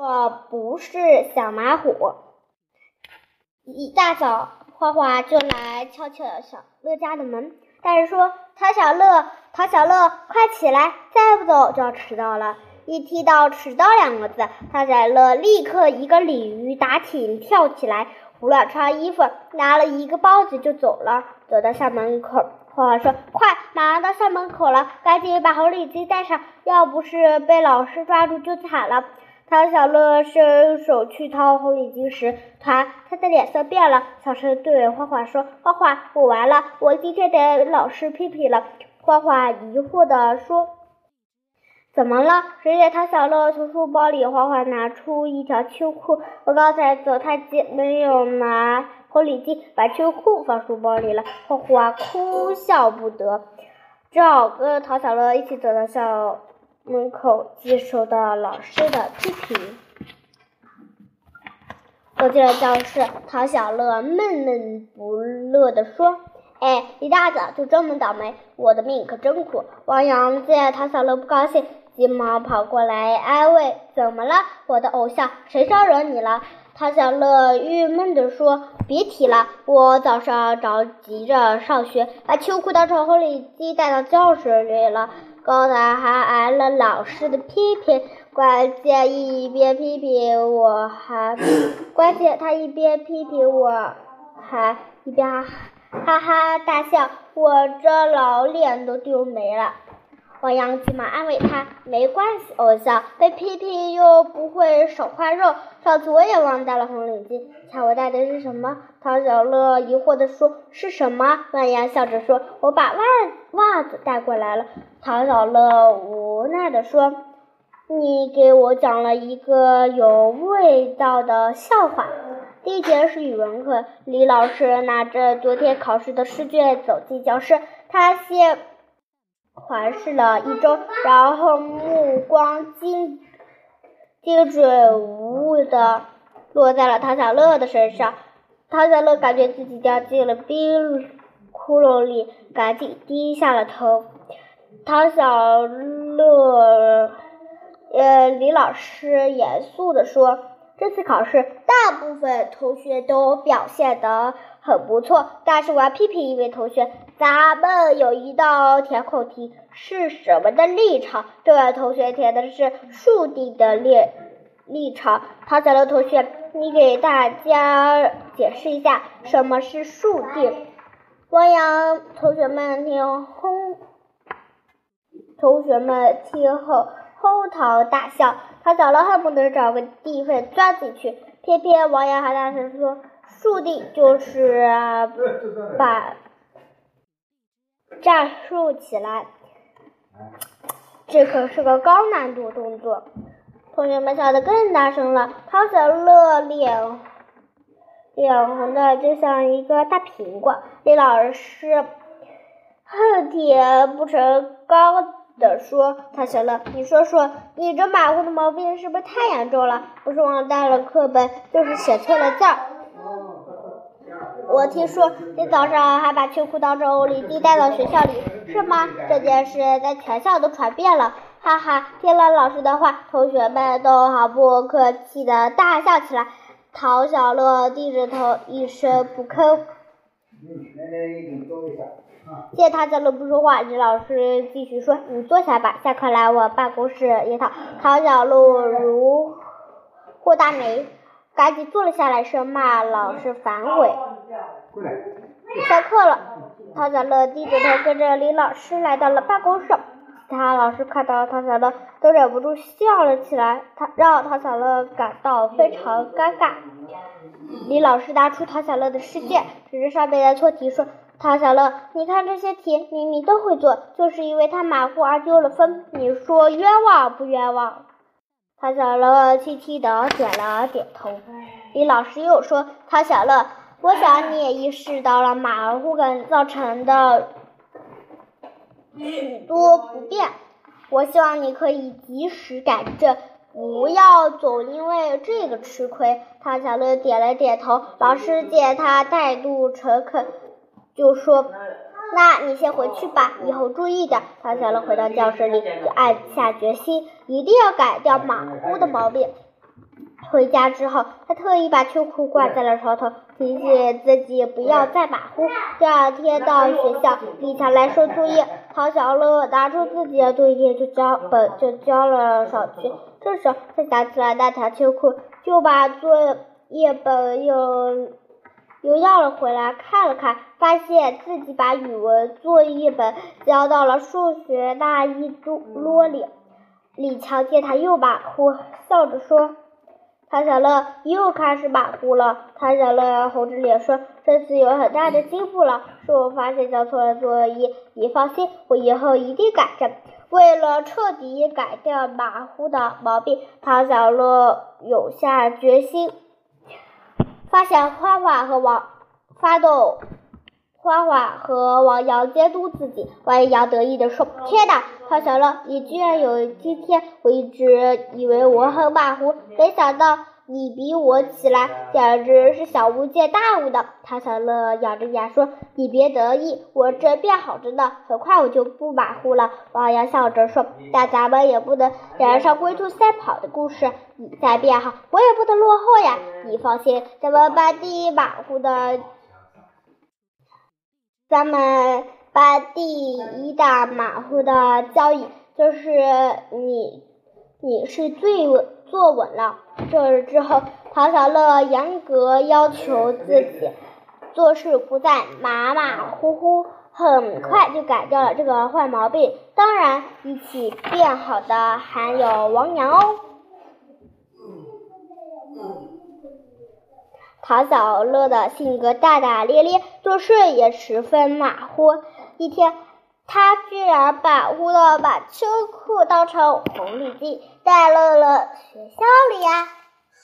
我不是小马虎。一大早，花花就来敲敲小乐家的门，大人说：“陶小乐，陶小乐，快起来，再不走就要迟到了。”一听到“迟到”两个字，陶小乐立刻一个鲤鱼打挺跳起来，胡乱穿衣服，拿了一个包子就走了。走到校门口，花花说：“快，马上到校门口了，赶紧把红领巾带上，要不是被老师抓住就惨了。”唐小乐伸手去掏红领巾时，他他的脸色变了，小声对花花说：“花花，我完了，我今天得老师批评了。”花花疑惑地说：“怎么了？”只见唐小乐从书包里花花拿出一条秋裤。我刚才走太急，没有拿红领巾，把秋裤放书包里了。花花哭笑不得，只好跟唐小乐一起走到校。门口接受到老师的批评。走进了教室，陶小乐闷闷不乐地说：“哎，一大早就这么倒霉，我的命可真苦。”王阳见陶小乐不高兴，急忙跑过来安慰：“怎么了，我的偶像？谁招惹你了？”陶小乐郁闷地说：“别提了，我早上着急着上学，把秋裤当成狐狸精带到教室里了。”刚才还挨了老师的批评，关键一边批评我还，关键他一边批评我还一边哈哈大笑，我这老脸都丢没了。王阳急忙安慰他：“没关系，偶像被批评又不会手坏肉。上次我也忘带了红领巾，瞧我带的是什么？”陶小乐疑惑地说：“是什么？”王阳笑着说：“我把袜袜子带过来了。”陶小乐无奈地说：“你给我讲了一个有味道的笑话。第一节是语文课，李老师拿着昨天考试的试卷走进教室，他先。”环视了一周，然后目光精精准无误的落在了唐小乐的身上。唐小乐感觉自己掉进了冰窟窿里，赶紧低下了头。唐小乐，呃，李老师严肃的说：“这次考试，大部分同学都表现得很不错，但是我要批评一位同学。”咱们有一道填空题，是什么的立场？这位同学填的是树地的立立场。唐小乐同学，你给大家解释一下什么是树地。汪洋同学们听后，同学们听后哄堂大笑。陶小乐恨不得找个地缝钻进去，偏偏王洋还大声说：“树地就是把。”站竖起来，这可是个高难度动作。同学们笑得更大声了。汤小乐脸脸红的就像一个大苹果。李老师恨铁不成钢的说：“陶小乐，你说说，你这马虎的毛病是不是太严重了？不是忘带了课本，就是写错了字儿。”我听说你早上还把秋裤当成狐狸精带到学校里，是吗？这件事在全校都传遍了，哈哈！听了老师的话，同学们都毫不客气的大笑起来。陶小乐低着头，一声不吭。见陶小乐不说话，李老师继续说：“你坐下吧，下课来我办公室一趟。”陶小乐如获大梅。赶紧坐了下来，声骂老师反悔。下课了，陶小乐低着头跟着李老师来到了办公室。其他老师看到陶小乐，都忍不住笑了起来，他让陶小乐感到非常尴尬。李老师拿出陶小乐的试卷，指着上面的错题说：“唐小乐，你看这些题，明明都会做，就是因为他马虎而丢了分。你说冤枉不冤枉？”唐小乐气气的点了点头。李老师又说：“唐小乐，我想你也意识到了马虎感造成的许多不便。我希望你可以及时改正，不要总因为这个吃亏。”唐小乐点了点头。老师见他态度诚恳，就说。那你先回去吧，以后注意点。陶小乐回到教室里，就暗下决心，一定要改掉马虎的毛病。回家之后，他特意把秋裤挂在了床头，提醒自己不要再马虎。第二天到学校，李强来收作业，陶小乐拿出自己的作业就交本就交了上去。这时，他想起了那条秋裤，就把作业本又又要了回来，看了看，发现自己把语文作业本交到了数学那一摞里。李强见他又马虎，笑着说。唐小乐又开始马虎了。唐小乐红着脸说：“这次有很大的进步了，是我发现交错了作业。你放心，我以后一定改正。”为了彻底改掉马虎的毛病，唐小乐有下决心，发现花花和王发动。花花和王阳监督自己，王阳得意地说：“天哪，花小乐，你居然有今天！我一直以为我很马虎，没想到你比我起来简直是小巫见大巫的。”唐小乐咬着牙说：“你别得意，我这变好着呢，很快我就不马虎了。”王阳笑着说：“但咱们也不能赶上龟兔赛跑的故事，你再变好，我也不能落后呀。你放心，咱们班第一马虎的。”咱们班第一大马虎的交易就是你，你是最稳坐稳了。这之后，陶小乐严格要求自己，做事不再马马虎虎，很快就改掉了这个坏毛病。当然，一起变好的还有王阳哦。陶小乐的性格大大咧咧，做事也十分马虎。一天，他居然把乌乐把秋裤当成红领巾戴到了学校里呀！